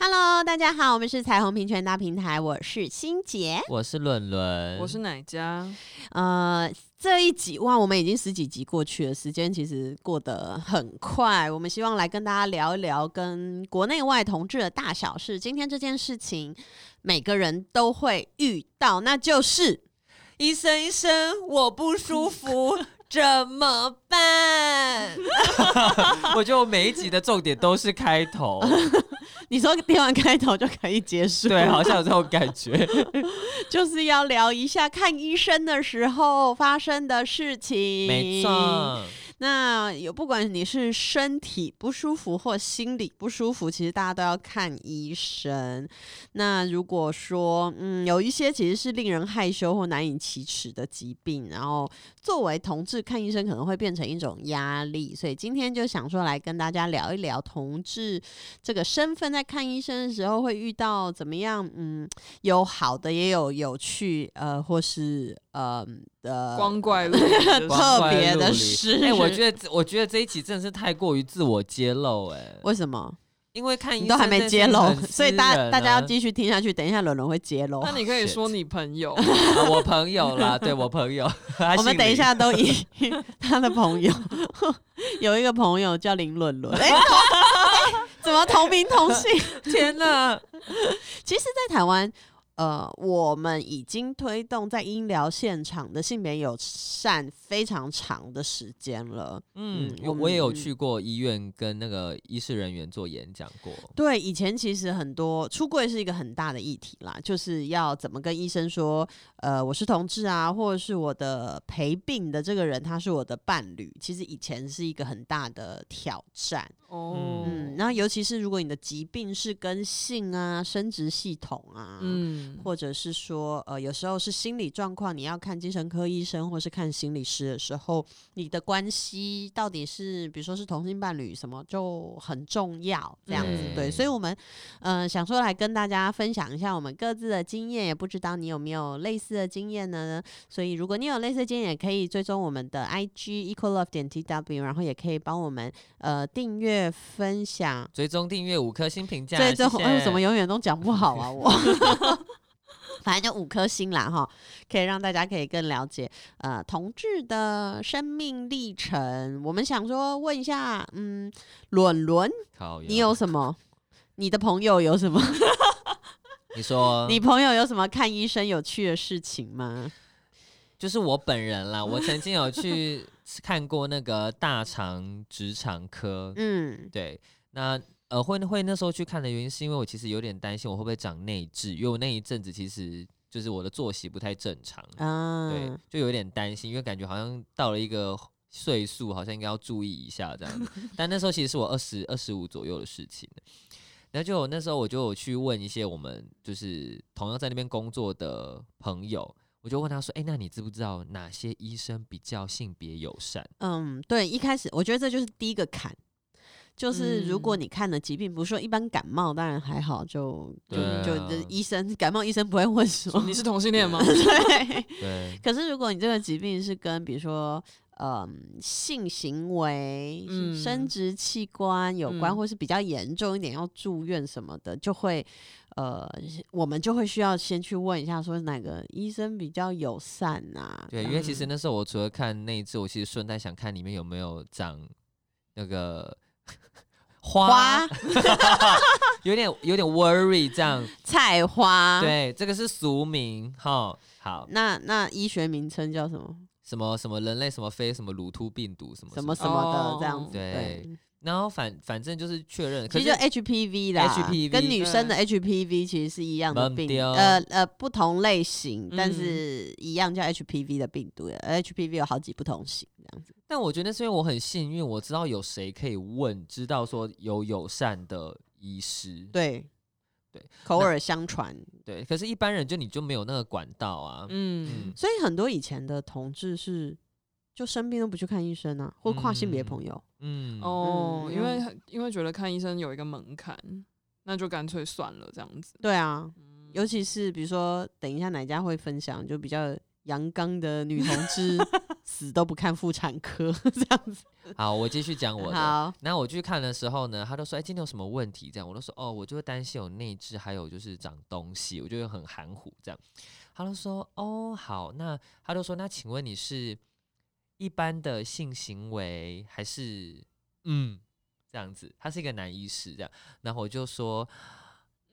Hello，大家好，我们是彩虹平权大平台，我是欣杰，我是伦伦，我是奶家。呃，这一集哇，我们已经十几集过去了，时间其实过得很快。我们希望来跟大家聊一聊跟国内外同志的大小事。今天这件事情，每个人都会遇到，那就是医生，医生，我不舒服。怎么办？我觉得我每一集的重点都是开头。你说电完开头就可以结束？对，好像有这种感觉。就是要聊一下看医生的时候发生的事情。没错。那有不管你是身体不舒服或心理不舒服，其实大家都要看医生。那如果说嗯有一些其实是令人害羞或难以启齿的疾病，然后作为同志看医生可能会变成一种压力，所以今天就想说来跟大家聊一聊同志这个身份在看医生的时候会遇到怎么样？嗯，有好的也有有趣，呃，或是。嗯的光怪陆离 特别的事，哎、欸，我觉得我觉得这一集真的是太过于自我揭露，哎，为什么？因为看医生都还没揭露，所以大家大家要继续听下去。等一下伦伦会揭露，那你可以说你朋友，啊、我朋友啦，对我朋友，我们等一下都以他的朋友有一个朋友叫林伦伦，哎、欸，怎么同名同姓？天哪！其实，在台湾。呃，我们已经推动在医疗现场的性别友善非常长的时间了。嗯，我我也有去过医院跟那个医师人员做演讲过。对，以前其实很多出柜是一个很大的议题啦，就是要怎么跟医生说，呃，我是同志啊，或者是我的陪病的这个人他是我的伴侣，其实以前是一个很大的挑战。哦，嗯，然后尤其是如果你的疾病是跟性啊、生殖系统啊，嗯。或者是说，呃，有时候是心理状况，你要看精神科医生或是看心理师的时候，你的关系到底是，比如说是同性伴侣什么，就很重要，这样子、嗯、对。所以，我们呃想说来跟大家分享一下我们各自的经验，也不知道你有没有类似的经验呢？所以，如果你有类似的经验，也可以追踪我们的 IG equal love 点 tw，然后也可以帮我们呃订阅、分享、追踪、订阅五颗星评价。追踪，谢谢呃、怎么永远都讲不好啊？我。反正就五颗星啦，哈，可以让大家可以更了解呃同志的生命历程。我们想说问一下，嗯，伦伦，你有什么？你的朋友有什么？你说，你朋友有什么看医生有趣的事情吗？就是我本人啦，我曾经有去 看过那个大肠直肠科，嗯，对，那。呃，会会那时候去看的原因，是因为我其实有点担心我会不会长内痔，因为我那一阵子其实就是我的作息不太正常，啊、对，就有点担心，因为感觉好像到了一个岁数，好像应该要注意一下这样。但那时候其实是我二十二十五左右的事情，然后就那时候我就有去问一些我们就是同样在那边工作的朋友，我就问他说：“哎，那你知不知道哪些医生比较性别友善？”嗯，对，一开始我觉得这就是第一个坎。就是如果你看的疾病，不是说一般感冒，当然还好，就就、啊、就医生感冒医生不会问说你是同性恋吗？对 对。可是如果你这个疾病是跟比如说嗯性行为、嗯、生殖器官有关，嗯、或是比较严重一点要住院什么的，就会呃我们就会需要先去问一下，说哪个医生比较友善啊？对，因为其实那时候我除了看那一次，我其实顺带想看里面有没有长那个。花，花 有点有点 worry 这样。菜花，对，这个是俗名哈。好，那那医学名称叫什么？什么什么人类什么非什么乳突病毒什么什么什么的这样子。对，对然后反反正就是确认，其实就 HPV 啦，HPV 跟女生的 HPV 其实是一样的病，呃呃不同类型，但是一样叫 HPV 的病毒，HPV 有好几不同型这样子。但我觉得是因为我很幸运，我知道有谁可以问，知道说有友善的医师。对，对，口耳相传。对，可是一般人就你就没有那个管道啊。嗯，嗯，所以很多以前的同志是就生病都不去看医生啊，或跨性别朋友。嗯，哦，嗯、因为因为觉得看医生有一个门槛，那就干脆算了这样子。对啊，嗯、尤其是比如说，等一下哪家会分享，就比较阳刚的女同志 死都不看妇产科 这样子。好，我继续讲我的。好，那我去看的时候呢，他都说：“哎，今天有什么问题？”这样，我都说：“哦，我就会担心有内痔，还有就是长东西。”我就会很含糊这样。他都说：“哦，好，那他都说，那请问你是？”一般的性行为还是嗯这样子，他是一个男医师这样，然后我就说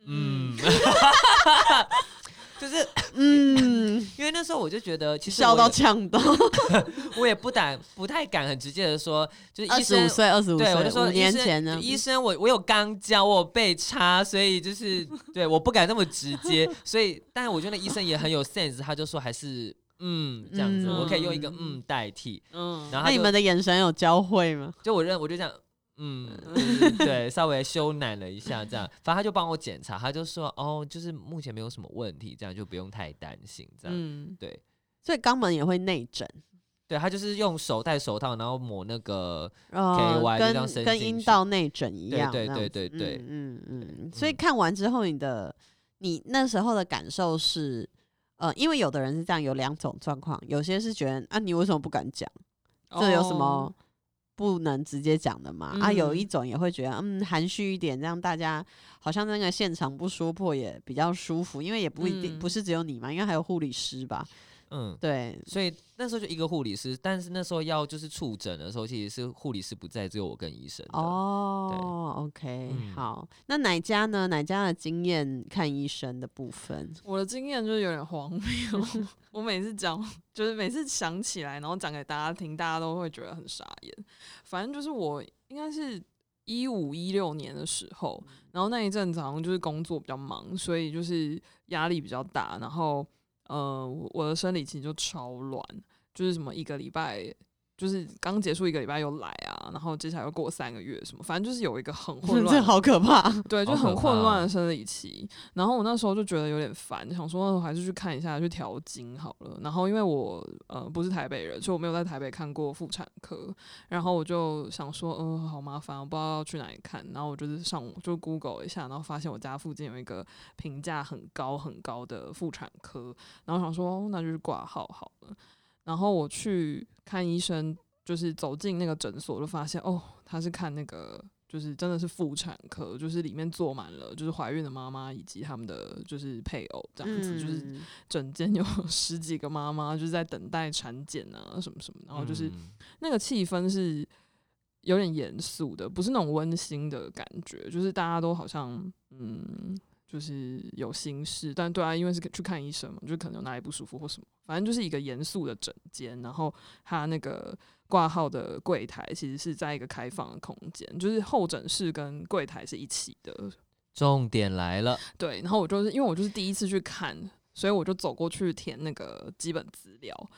嗯，就是 嗯，因为那时候我就觉得其实笑到呛到，我也不敢不太敢很直接的说，就是二十五岁二十五岁，对，我就说五年前呢，医生我我有刚交，我有被插，所以就是对，我不敢那么直接，所以但是我觉得那医生也很有 sense，他就说还是。嗯，这样子，嗯、我可以用一个嗯代替。嗯，然后那你们的眼神有交汇吗？就我认，我就这样，嗯，嗯对，稍微羞赧了一下，这样，反正他就帮我检查，他就说，哦，就是目前没有什么问题，这样就不用太担心，这样，嗯、对。所以肛门也会内诊，对他就是用手戴手套，然后抹那个跟跟阴道内诊一样，对对对对对，嗯嗯嗯。所以看完之后，你的你那时候的感受是？呃，因为有的人是这样，有两种状况，有些是觉得啊，你为什么不敢讲？这有什么不能直接讲的吗？哦、啊，有一种也会觉得，嗯，含蓄一点，让大家好像那个现场不说破也比较舒服，因为也不一定、嗯、不是只有你嘛，因为还有护理师吧。嗯，对，所以那时候就一个护理师，但是那时候要就是触诊的时候，其实是护理师不在，只有我跟医生。哦，OK，、嗯、好，那哪家呢？哪家的经验看医生的部分？我的经验就是有点荒谬，我每次讲，就是每次想起来，然后讲给大家听，大家都会觉得很傻眼。反正就是我应该是一五一六年的时候，然后那一阵子好像就是工作比较忙，所以就是压力比较大，然后。呃，我的生理期就超乱，就是什么一个礼拜，就是刚结束一个礼拜又来啊，然后接下来又过三个月什么，反正就是有一个很混 乱，这好可怕，对，就很混乱的生理期。然后我那时候就觉得有点烦，想说还是去看一下，去调经好了。然后因为我呃不是台北人，所以我没有在台北看过妇产科，然后我就想说，嗯、呃，好麻烦，我不知道要去哪里看。然后我就是上就 Google 一下，然后发现我家附近有一个评价很高很高的妇产科，然后想说，哦、那就去挂号好了。然后我去看医生，就是走进那个诊所，就发现哦，他是看那个，就是真的是妇产科，就是里面坐满了，就是怀孕的妈妈以及他们的就是配偶这样子，嗯、就是整间有 十几个妈妈就是在等待产检啊什么什么，然后就是那个气氛是有点严肃的，不是那种温馨的感觉，就是大家都好像嗯。就是有心事，但对啊，因为是去看医生嘛，就可能有哪里不舒服或什么，反正就是一个严肃的诊间。然后他那个挂号的柜台其实是在一个开放的空间，就是候诊室跟柜台是一起的。重点来了，对，然后我就是因为我就是第一次去看，所以我就走过去填那个基本资料，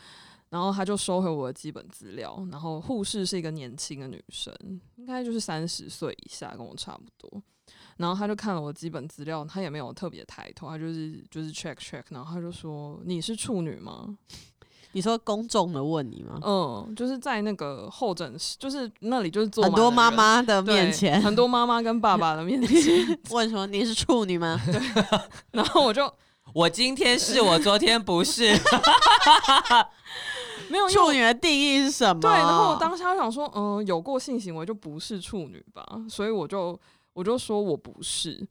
然后他就收回我的基本资料，然后护士是一个年轻的女生，应该就是三十岁以下，跟我差不多。然后他就看了我基本资料，他也没有特别抬头，他就是就是 check check，然后他就说，你是处女吗？你说公众的问你吗？嗯，就是在那个候诊室，就是那里就是坐很多妈妈的面前，很多妈妈跟爸爸的面前 问说，你是处女吗？对，然后我就我今天是我昨天不是，没有处女的定义是什么？对，然后我当下想说，嗯，有过性行为就不是处女吧，所以我就。我就说我不是，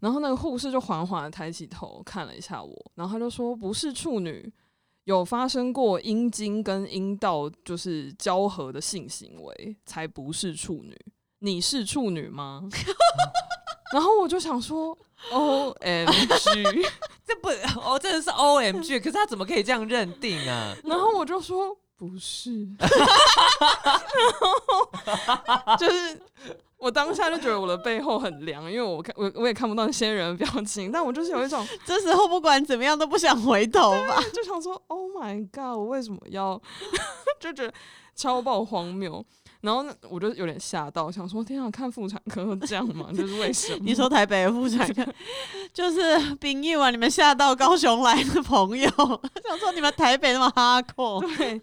然后那个护士就缓缓的抬起头看了一下我，然后他就说不是处女，有发生过阴茎跟阴道就是交合的性行为才不是处女，你是处女吗？然后我就想说 O M G，这不哦，真的是 O M G，可是他怎么可以这样认定啊？然后我就说不是，然后就是。我当下就觉得我的背后很凉，因为我看我我也看不到那些人的表情，但我就是有一种这时候不管怎么样都不想回头吧，就想说 Oh my God，我为什么要 就觉得超爆荒谬，然后我就有点吓到，想说天啊，看妇产科这样吗？就是为什么？你说台北的妇产科就是殡仪完你们吓到高雄来的朋友，想说你们台北那么哈扣，对。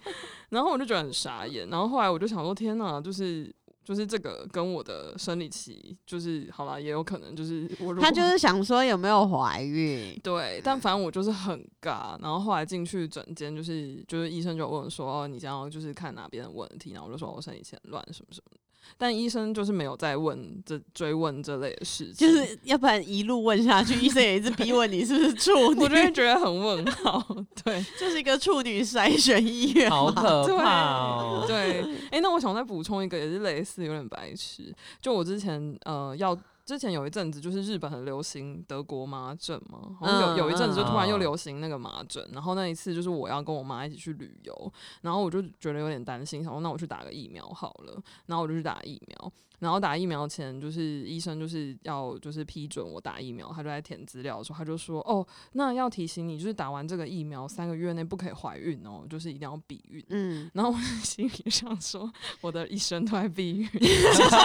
然后我就觉得很傻眼，然后后来我就想说，天哪，就是。就是这个跟我的生理期，就是好啦，也有可能就是我。他就是想说有没有怀孕？对，但反正我就是很尬。然后后来进去诊间，就是就是医生就问说：“哦，你这样就是看哪边的问题？”然后我就说：“我生理期很乱，什么什么的。”但医生就是没有再问这追问这类的事情，就是要不然一路问下去，医生也一直逼问你是不是处女，我就会觉得很问号。对，就是一个处女筛选医院，好可怕哦。对，哎、欸，那我想再补充一个，也是类似，有点白痴。就我之前呃要。之前有一阵子，就是日本很流行德国麻疹嘛，然后有有一阵子就突然又流行那个麻疹，嗯，然后那一次就是我要跟我妈一起去旅游，然后我就觉得有点担心，想说那我去打个疫苗好了，然后我就去打疫苗。然后打疫苗前，就是医生就是要就是批准我打疫苗，他就在填资料的时候，他就说：“哦，那要提醒你，就是打完这个疫苗三个月内不可以怀孕哦，就是一定要避孕。”嗯，然后我心里想说，我的一生都在避孕。谢谢，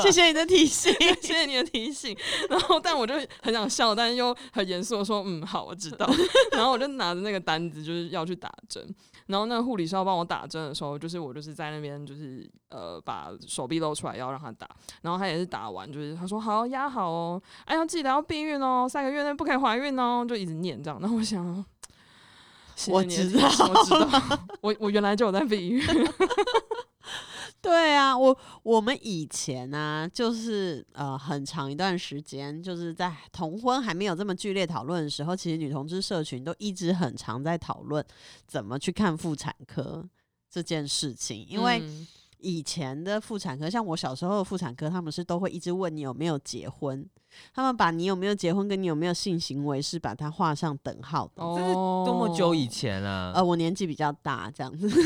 谢谢你的提醒，谢谢你的提醒。然后，但我就很想笑，但是又很严肃的说：“嗯，好，我知道。”然后我就拿着那个单子，就是要去打针。然后那个护理师要帮我打针的时候，就是我就是在那边，就是呃把手臂露出来要让他打，然后他也是打完，就是他说好压好哦，哎要记得要避孕哦，三个月内不可以怀孕哦，就一直念这样。然后我想，我知道，我知道，我我原来就有在避孕。对啊，我我们以前呢、啊，就是呃很长一段时间，就是在同婚还没有这么剧烈讨论的时候，其实女同志社群都一直很常在讨论怎么去看妇产科这件事情。因为以前的妇产科，像我小时候的妇产科，他们是都会一直问你有没有结婚，他们把你有没有结婚跟你有没有性行为是把它画上等号的。这是多么久以前啊！呃，我年纪比较大，这样子。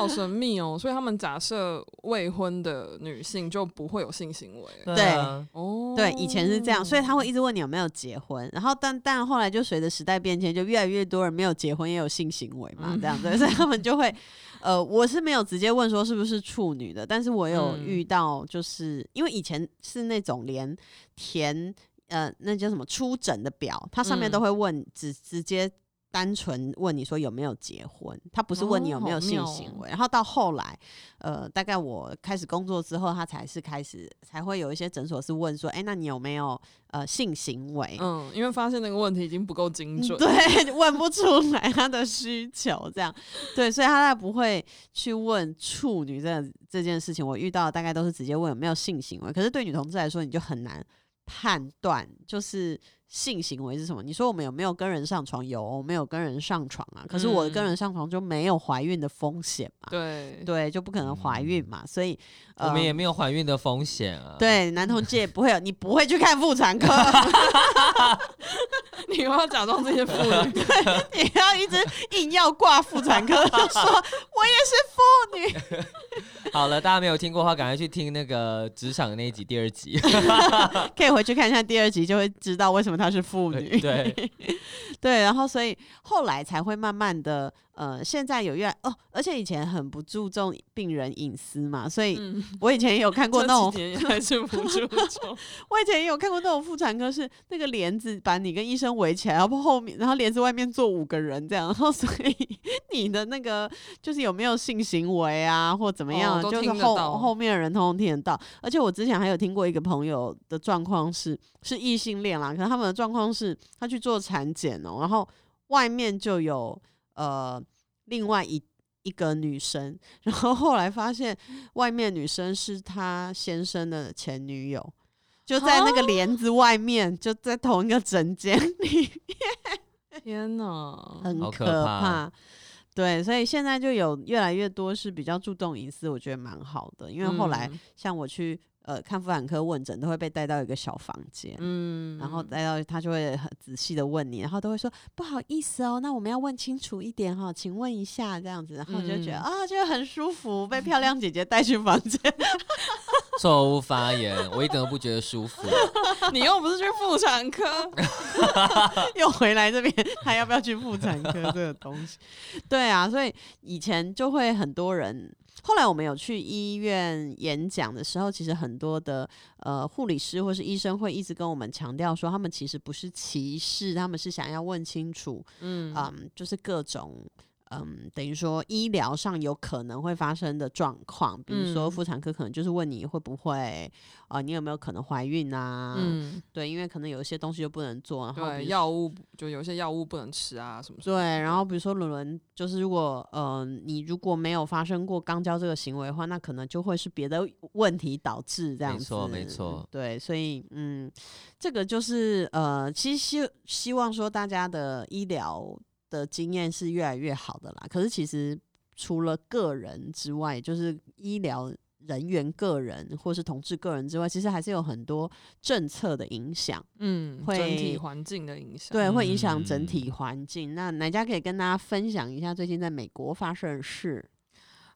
好神秘哦，所以他们假设未婚的女性就不会有性行为。对，哦，对，以前是这样，所以他会一直问你有没有结婚，然后但但后来就随着时代变迁，就越来越多人没有结婚也有性行为嘛，这样对，所以他们就会，呃，我是没有直接问说是不是处女的，但是我有遇到，就是因为以前是那种连填呃那叫什么出诊的表，它上面都会问，直直接。单纯问你说有没有结婚，他不是问你有没有性行为。哦、然后到后来，呃，大概我开始工作之后，他才是开始才会有一些诊所是问说，哎、欸，那你有没有呃性行为？嗯，因为发现那个问题已经不够精准，对，问不出来他的需求，这样，对，所以他才不会去问处女这这件事情。我遇到大概都是直接问有没有性行为，可是对女同志来说，你就很难判断，就是。性行为是什么？你说我们有没有跟人上床？有，我没有跟人上床啊。可是我的跟人上床就没有怀孕的风险嘛？对对，就不可能怀孕嘛。所以、呃、我们也没有怀孕的风险啊。对，男同志也不会有，你不会去看妇产科，你又要假装这些妇女，对，你要一直硬要挂妇产科，说 我也是妇女。好了，大家没有听过的话，赶快去听那个职场的那一集第二集，可以回去看一下第二集，就会知道为什么她是妇女。对 对，然后所以后来才会慢慢的，呃，现在有越来哦，而且以前很不注重病人隐私嘛，所以我以前也有看过那种，还是不注重。我以前也有看过那种妇产科，是那个帘子把你跟医生围起来，然后后面，然后帘子外面坐五个人这样，然后所以 你的那个就是有没有性行为啊，或怎么样？哦就是后后面的人通通听得到，而且我之前还有听过一个朋友的状况是是异性恋啦，可是他们的状况是他去做产检哦，然后外面就有呃另外一一个女生，然后后来发现外面女生是他先生的前女友，就在那个帘子外面，就在同一个整间里面，天哪，很可怕。对，所以现在就有越来越多是比较注重隐私，我觉得蛮好的。因为后来像我去呃看妇产科问诊，都会被带到一个小房间，嗯，然后带到他就会很仔细的问你，然后都会说不好意思哦，那我们要问清楚一点哈，请问一下这样子，然后就觉得、嗯、啊，就很舒服，被漂亮姐姐带去房间。错误发言，我一点都不觉得舒服。你又不是去妇产科，又回来这边，还要不要去妇产科这个东西？对啊，所以以前就会很多人。后来我们有去医院演讲的时候，其实很多的呃护理师或是医生会一直跟我们强调说，他们其实不是歧视，他们是想要问清楚，嗯嗯，就是各种。嗯，等于说医疗上有可能会发生的状况，比如说妇产科可能就是问你会不会，啊、呃，你有没有可能怀孕啊？嗯，对，因为可能有一些东西就不能做，然后对药物就有些药物不能吃啊什么，什么。对，然后比如说伦伦，就是如果呃你如果没有发生过肛交这个行为的话，那可能就会是别的问题导致这样子。没错，没错。对，所以嗯，这个就是呃，其实希希望说大家的医疗。的经验是越来越好的啦，可是其实除了个人之外，就是医疗人员个人或是同志个人之外，其实还是有很多政策的影响，嗯，会整体环境的影响，对，会影响整体环境。嗯、那哪家可以跟大家分享一下最近在美国发生的事？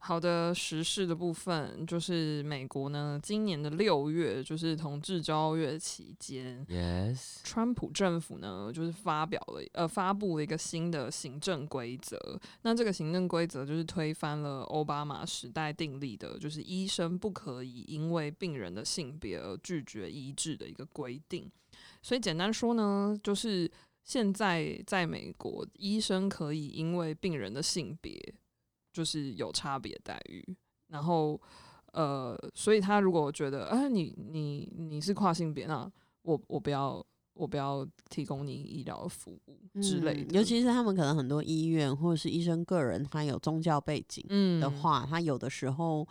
好的，时事的部分就是美国呢，今年的六月就是同志骄傲月期间，Yes，川普政府呢就是发表了呃发布了一个新的行政规则。那这个行政规则就是推翻了奥巴马时代订立的，就是医生不可以因为病人的性别而拒绝医治的一个规定。所以简单说呢，就是现在在美国，医生可以因为病人的性别。就是有差别待遇，然后呃，所以他如果觉得，哎、啊，你你你是跨性别，那我我不要我不要提供你医疗服务之类的、嗯。尤其是他们可能很多医院或者是医生个人，他有宗教背景的话，嗯、他有的时候。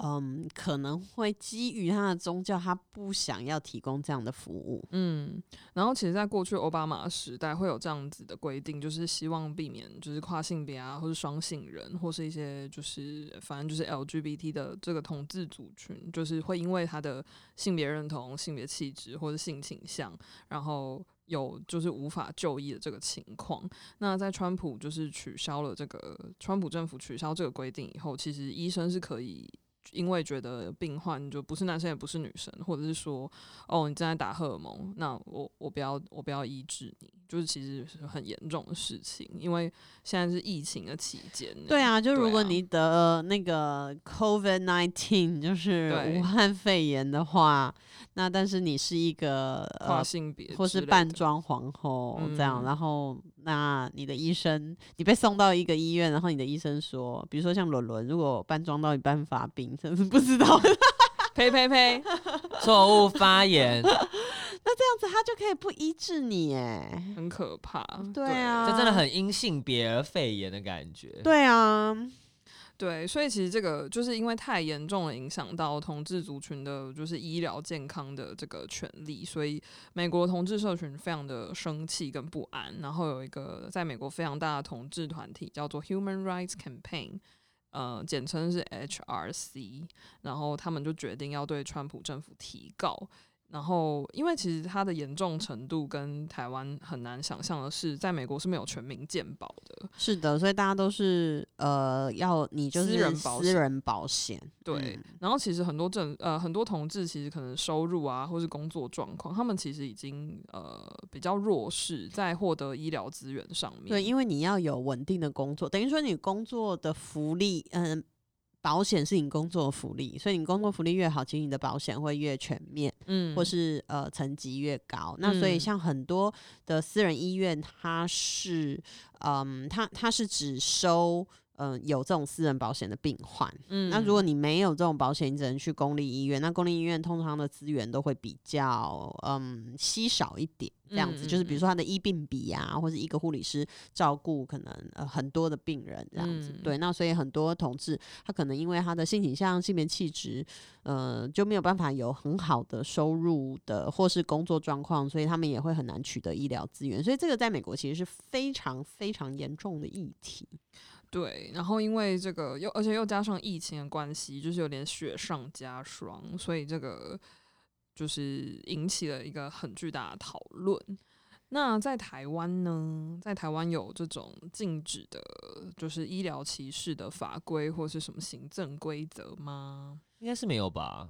嗯，可能会基于他的宗教，他不想要提供这样的服务。嗯，然后其实，在过去奥巴马时代，会有这样子的规定，就是希望避免就是跨性别啊，或是双性人，或是一些就是反正就是 LGBT 的这个同志族群，就是会因为他的性别认同、性别气质或者性倾向，然后有就是无法就医的这个情况。那在川普就是取消了这个川普政府取消这个规定以后，其实医生是可以。因为觉得病患就不是男生也不是女生，或者是说，哦，你正在打荷尔蒙，那我我不要我不要医治你，就是其实是很严重的事情。因为现在是疫情的期间。对啊，就如果你得那个 COVID nineteen，就是武汉肺炎的话，那但是你是一个跨性别或是半装皇后这样，嗯、然后。那你的医生，你被送到一个医院，然后你的医生说，比如说像伦伦，如果搬装到一半发病，真 是不知道，呸呸呸，错误发言，那这样子他就可以不医治你，哎，很可怕，对啊，这真的很因性别而肺炎的感觉，对啊。对，所以其实这个就是因为太严重了，影响到同志族群的，就是医疗健康的这个权利，所以美国同志社群非常的生气跟不安。然后有一个在美国非常大的同志团体叫做 Human Rights Campaign，呃，简称是 HRC，然后他们就决定要对川普政府提告。然后，因为其实它的严重程度跟台湾很难想象的是，在美国是没有全民健保的。是的，所以大家都是呃，要你就是私人保私人保险。对。嗯、然后其实很多政呃很多同志其实可能收入啊，或是工作状况，他们其实已经呃比较弱势，在获得医疗资源上面。对，因为你要有稳定的工作，等于说你工作的福利，嗯、呃。保险是你工作福利，所以你工作福利越好，其实你的保险会越全面，嗯，或是呃层级越高。那所以像很多的私人医院，它是，嗯，它它是只收。嗯、呃，有这种私人保险的病患，嗯，那如果你没有这种保险，你只能去公立医院。那公立医院通常的资源都会比较嗯稀少一点，这样子，嗯、就是比如说他的医病比啊，或者一个护理师照顾可能呃很多的病人这样子，嗯、对。那所以很多同志他可能因为他的性倾向、性别气质，呃就没有办法有很好的收入的或是工作状况，所以他们也会很难取得医疗资源。所以这个在美国其实是非常非常严重的议题。对，然后因为这个又而且又加上疫情的关系，就是有点雪上加霜，所以这个就是引起了一个很巨大的讨论。那在台湾呢，在台湾有这种禁止的，就是医疗歧视的法规或是什么行政规则吗？应该是没有吧。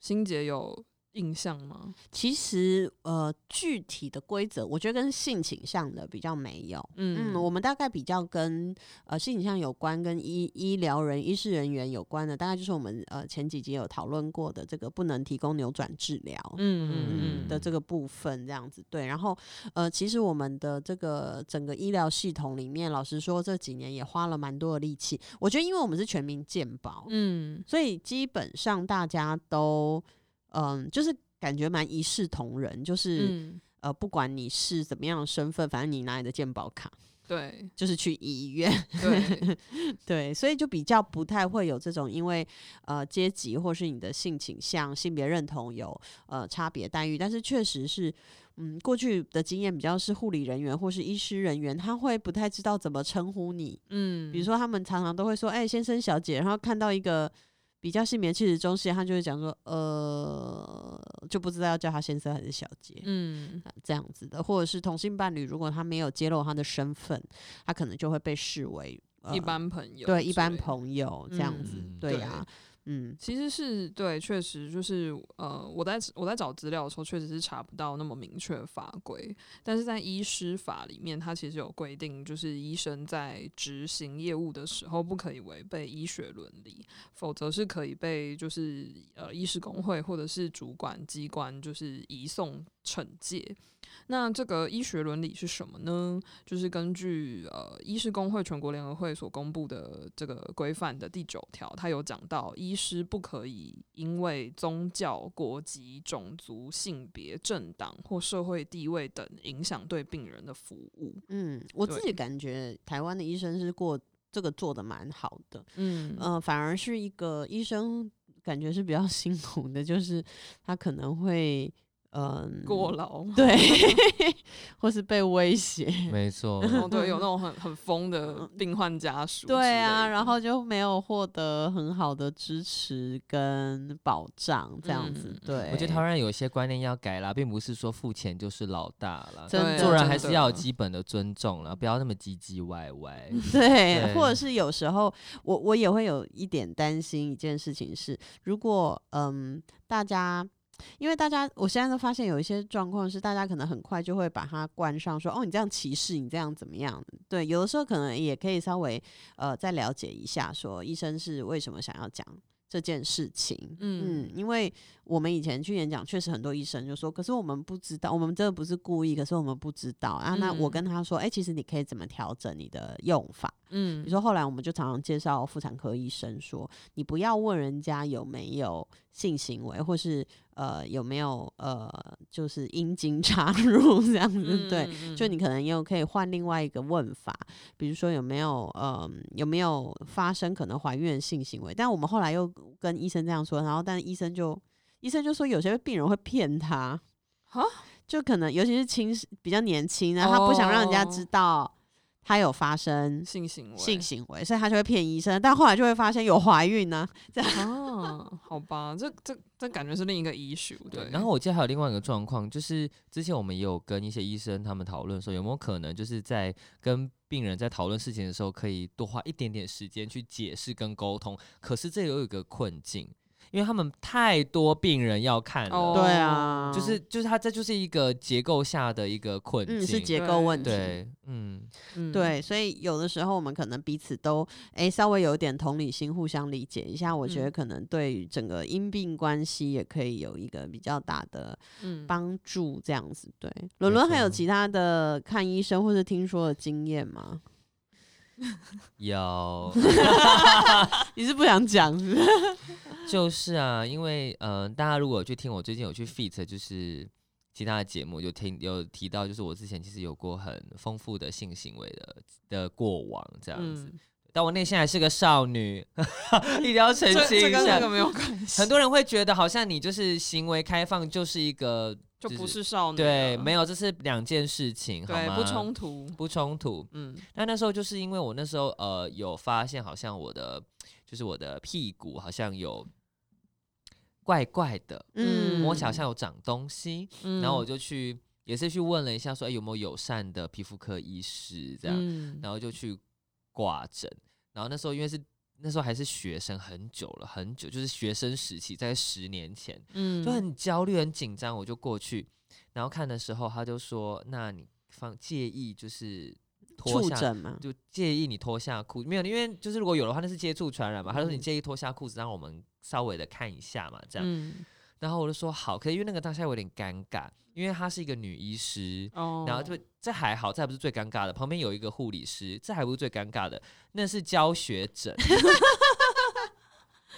欣洁有印象吗？其实，呃，具体的规则，我觉得跟性倾向的比较没有。嗯嗯，我们大概比较跟呃性倾向有关，跟医医疗人、医师人员有关的，大概就是我们呃前几集有讨论过的这个不能提供扭转治疗，嗯嗯嗯的这个部分，这样子对。然后，呃，其实我们的这个整个医疗系统里面，老实说这几年也花了蛮多的力气。我觉得，因为我们是全民健保，嗯，所以基本上大家都。嗯，就是感觉蛮一视同仁，就是、嗯、呃，不管你是怎么样的身份，反正你拿你的健保卡，对，就是去医院，对。对，所以就比较不太会有这种因为呃阶级或是你的性倾向、性别认同有呃差别待遇，但是确实是，嗯，过去的经验比较是护理人员或是医师人员，他会不太知道怎么称呼你，嗯，比如说他们常常都会说，哎、欸，先生、小姐，然后看到一个。比较性别气质中性，他就会讲说，呃，就不知道要叫他先生还是小姐，嗯，这样子的，或者是同性伴侣，如果他没有揭露他的身份，他可能就会被视为、呃、一般朋友，对，一般朋友这样子，嗯、对呀、啊。嗯，其实是对，确实就是呃，我在我在找资料的时候，确实是查不到那么明确的法规，但是在医师法里面，它其实有规定，就是医生在执行业务的时候，不可以违背医学伦理，否则是可以被就是呃医师工会或者是主管机关就是移送惩戒。那这个医学伦理是什么呢？就是根据呃医师工会全国联合会所公布的这个规范的第九条，它有讲到医师不可以因为宗教、国籍、种族、性别、政党或社会地位等影响对病人的服务。嗯，我自己感觉台湾的医生是过这个做的蛮好的。嗯呃，反而是一个医生感觉是比较 辛苦的，就是他可能会。嗯，过劳对，或是被威胁，没错，哦，对，有 那种很很疯的病患家属，对啊，然后就没有获得很好的支持跟保障，这样子，嗯、对。我觉得台湾人有些观念要改啦，并不是说付钱就是老大了，真的，做人还是要有基本的尊重了，不要那么唧唧歪歪。对，对或者是有时候我我也会有一点担心一件事情是，如果嗯大家。因为大家，我现在都发现有一些状况是，大家可能很快就会把它关上说，哦，你这样歧视，你这样怎么样？对，有的时候可能也可以稍微呃再了解一下，说医生是为什么想要讲这件事情。嗯，嗯，因为我们以前去演讲，确实很多医生就说，可是我们不知道，我们真的不是故意，可是我们不知道啊。那我跟他说，哎、欸，其实你可以怎么调整你的用法？嗯，比如说后来我们就常常介绍妇产科医生说，你不要问人家有没有性行为，或是。呃，有没有呃，就是阴茎插入这样子？嗯、对，就你可能又可以换另外一个问法，比如说有没有呃，有没有发生可能怀孕的性行为？但我们后来又跟医生这样说，然后但医生就医生就说有些病人会骗他，哈，就可能尤其是轻比较年轻，然后他不想让人家知道。哦他有发生性行为，性行为，所以他就会骗医生，但后来就会发现有怀孕呢、啊。这样哦，好吧，这这这感觉是另一个 issue。对，然后我记得还有另外一个状况，就是之前我们也有跟一些医生他们讨论说，有没有可能就是在跟病人在讨论事情的时候，可以多花一点点时间去解释跟沟通。可是这有一个困境。因为他们太多病人要看了，哦、对啊，就是就是他这就是一个结构下的一个困境，嗯、是结构问题，对，嗯，对，所以有的时候我们可能彼此都哎稍微有点同理心，互相理解一下，我觉得可能对于整个因病关系也可以有一个比较大的帮助，这样子。对，伦伦还有其他的看医生或是听说的经验吗？有，你是不想讲是不是？就是啊，因为嗯、呃，大家如果去听我最近有去 feat，就是其他的节目，有听有提到，就是我之前其实有过很丰富的性行为的的过往这样子，嗯、但我内心还是个少女，一定要澄清一下，这，这跟那个没有关系。很多人会觉得好像你就是行为开放就是一个、就不是少女，对，没有，这是两件事情，对，好吗？不冲突，不冲突，嗯。那那时候就是因为我那时候呃有发现，好像我的就是我的屁股好像有。怪怪的，嗯，摸起来好像有长东西，嗯、然后我就去，也是去问了一下说，说、欸、哎有没有友善的皮肤科医师这样，嗯、然后就去挂诊，然后那时候因为是那时候还是学生，很久了，很久，就是学生时期，在十年前，嗯，就很焦虑、很紧张，我就过去，然后看的时候，他就说：“那你放介意就是脱下吗？就介意你脱下裤没有？因为就是如果有的话，那是接触传染嘛。”他说：“你介意脱下裤子，让我们稍微的看一下嘛，这样。嗯”然后我就说：“好。”可是因为那个当下有点尴尬。因为她是一个女医师，oh. 然后就这还好，这还不是最尴尬的。旁边有一个护理师，这还不是最尴尬的，那是教学诊。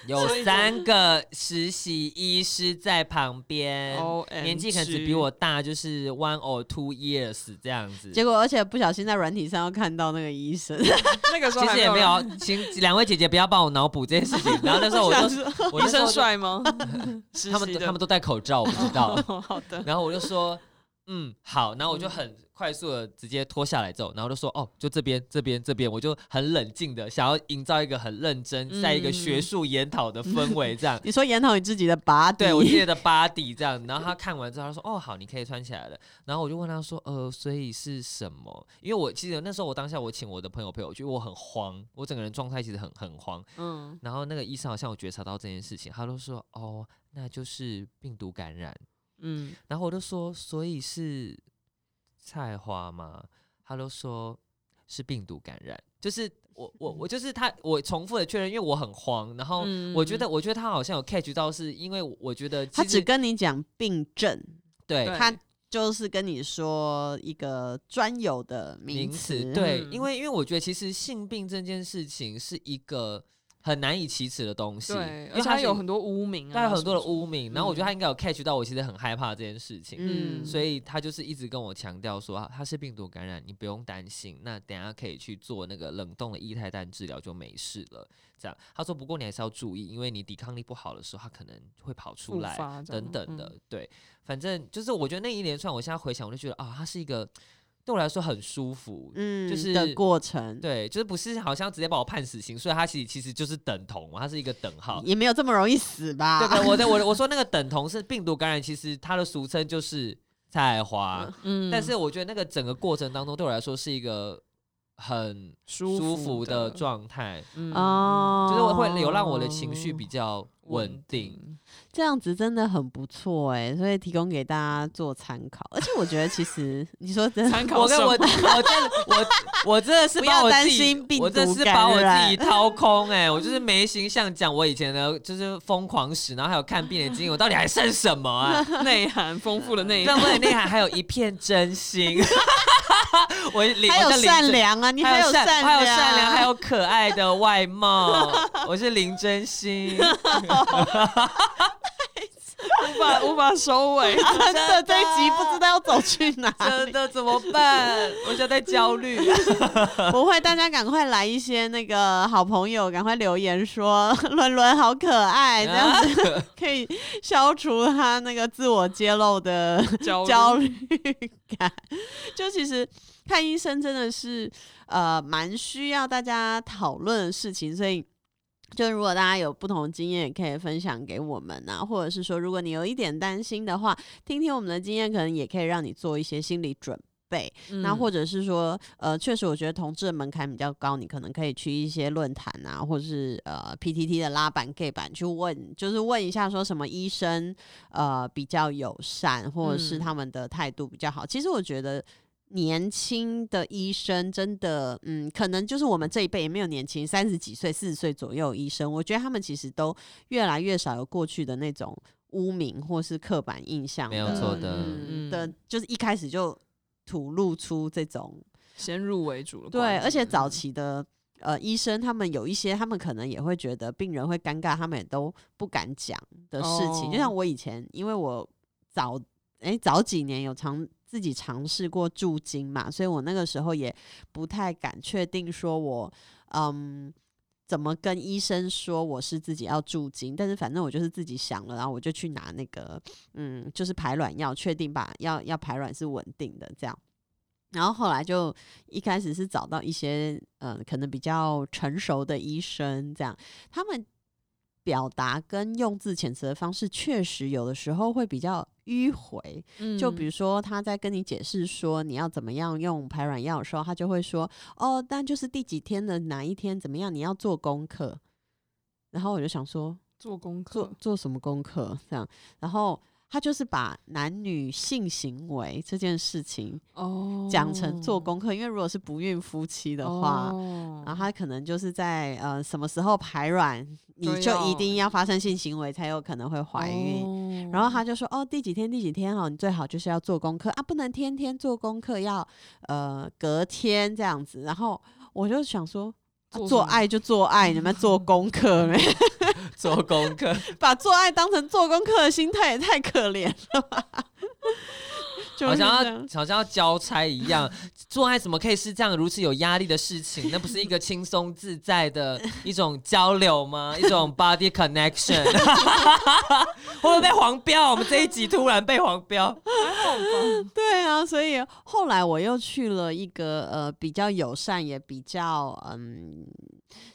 有三个实习医师在旁边年纪可能只比我大，就是 one or two years 这样子。结果，而且不小心在软体上又看到那个医生，那个时候其实也没有，请两位姐姐不要帮我脑补这件事情。然后那时候我就，我医生帅吗？他们他们都戴口罩，我不知道。好的。然后我就说，嗯，好。然后我就很。快速的直接脱下来之后，然后就说哦，就这边这边这边，我就很冷静的想要营造一个很认真，在一个学术研讨的氛围这样。你说研讨你自己的 body，对我自己的 body 这样。然后他看完之后，他说哦好，你可以穿起来了。然后我就问他说呃，所以是什么？因为我记得那时候我当下我请我的朋友陪我去，我很慌，我整个人状态其实很很慌。嗯。然后那个医生好像有觉察到这件事情，他都说哦，那就是病毒感染。嗯。然后我就说，所以是。菜花吗？他都说是病毒感染，就是我我我就是他，我重复的确认，因为我很慌，然后我觉得我觉得他好像有 catch 到，是因为我觉得他只跟你讲病症，对，他就是跟你说一个专有的名词，对，因为因为我觉得其实性病这件事情是一个。很难以启齿的东西，对，而且他有很多污名啊，他有很多的污名。然后我觉得他应该有 catch 到我，其实很害怕这件事情，嗯，所以他就是一直跟我强调说，他是病毒感染，你不用担心，那等下可以去做那个冷冻的液态氮治疗就没事了。这样，他说不过你还是要注意，因为你抵抗力不好的时候，他可能会跑出来等等的。对，反正就是我觉得那一连串，我现在回想，我就觉得啊，他是一个。对我来说很舒服，嗯，就是的过程，对，就是不是好像直接把我判死刑，所以它其实其实就是等同，它是一个等号，也没有这么容易死吧？对对，我的我的 我说那个等同是病毒感染，其实它的俗称就是菜花，嗯，但是我觉得那个整个过程当中对我来说是一个很舒服的状态，嗯，就是我会有让我的情绪比较稳定。这样子真的很不错哎、欸，所以提供给大家做参考。而且我觉得，其实你说真的，参考我跟我我真的我我真的是把我自己，我真的是把我自己掏 空哎、欸，我就是没形象讲我以前的就是疯狂史，然后还有看病的经验，我到底还剩什么啊？内涵丰富的内涵，丰富的内涵，还有一片真心。我还有善良啊，你还有善良，还有善良，还有可爱的外貌。我是林真心。无法 无法收尾，真的这一集不知道要走去哪里，真的怎么办？我现在在焦虑。不会，大家赶快来一些那个好朋友，赶快留言说伦伦好可爱，这样子可以消除他那个自我揭露的焦虑感。就其实看医生真的是呃蛮需要大家讨论的事情，所以。就如果大家有不同的经验，也可以分享给我们啊，或者是说，如果你有一点担心的话，听听我们的经验，可能也可以让你做一些心理准备。嗯、那或者是说，呃，确实我觉得同志的门槛比较高，你可能可以去一些论坛啊，或者是呃 PTT 的拉板 gay 板去问，就是问一下说什么医生呃比较友善，或者是他们的态度比较好。嗯、其实我觉得。年轻的医生真的，嗯，可能就是我们这一辈也没有年轻，三十几岁、四十岁左右医生，我觉得他们其实都越来越少有过去的那种污名或是刻板印象，没有错的，嗯、的，就是一开始就吐露出这种先入为主的。对，而且早期的呃医生，他们有一些，他们可能也会觉得病人会尴尬，他们也都不敢讲的事情。哦、就像我以前，因为我早哎、欸、早几年有尝。自己尝试过驻经嘛，所以我那个时候也不太敢确定说我嗯怎么跟医生说我是自己要驻经，但是反正我就是自己想了，然后我就去拿那个嗯就是排卵药，确定把要要排卵是稳定的这样，然后后来就一开始是找到一些嗯可能比较成熟的医生，这样。他们表达跟用字遣词的方式确实有的时候会比较。迂回，就比如说他在跟你解释说你要怎么样用排卵药的时候，他就会说哦，但就是第几天的哪一天怎么样，你要做功课。然后我就想说，做功课，做做什么功课？这样，然后。他就是把男女性行为这件事情哦讲成做功课，因为如果是不孕夫妻的话，然后他可能就是在呃什么时候排卵，你就一定要发生性行为才有可能会怀孕。然后他就说哦，第几天第几天哦，你最好就是要做功课啊，不能天天做功课，要呃隔天这样子。然后我就想说。做，做爱就做爱，你们做功课没？做功课，把做爱当成做功课的心态也太可怜了吧。好像要好像要交差一样，做爱怎么可以是这样如此有压力的事情？那不是一个轻松自在的一种交流吗？一种 body connection。会不会被黄标？我们这一集突然被黄标，对啊，所以后来我又去了一个呃比较友善也比较嗯。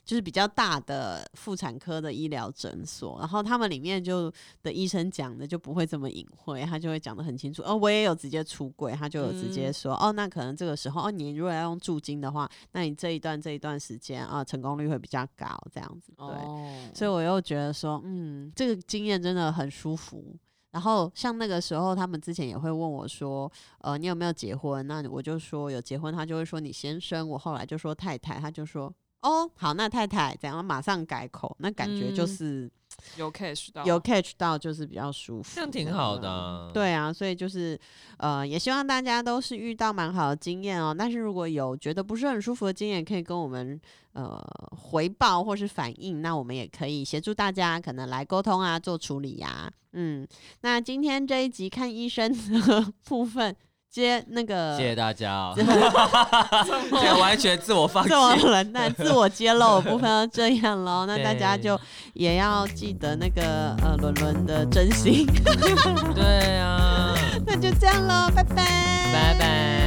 就是比较大的妇产科的医疗诊所，然后他们里面就的医生讲的就不会这么隐晦，他就会讲的很清楚。哦，我也有直接出轨，他就有直接说，嗯、哦，那可能这个时候，哦，你如果要用助精的话，那你这一段这一段时间啊，成功率会比较高，这样子。对，哦、所以我又觉得说，嗯，这个经验真的很舒服。然后像那个时候，他们之前也会问我说，呃，你有没有结婚？那我就说有结婚，他就会说你先生。我后来就说太太，他就说。哦，好，那太太怎样？马上改口，那感觉就是、嗯、有 catch 到，有 catch 到，就是比较舒服，这样挺好的、啊。对啊，所以就是呃，也希望大家都是遇到蛮好的经验哦。但是如果有觉得不是很舒服的经验，可以跟我们呃回报或是反映，那我们也可以协助大家可能来沟通啊，做处理呀、啊。嗯，那今天这一集看医生的 部分。接那个，谢谢大家哦，这 完全自我放弃，这么冷淡，自我揭露的部分就这样喽。那大家就也要记得那个呃伦伦的真心，对啊，那就这样喽，拜拜，拜拜。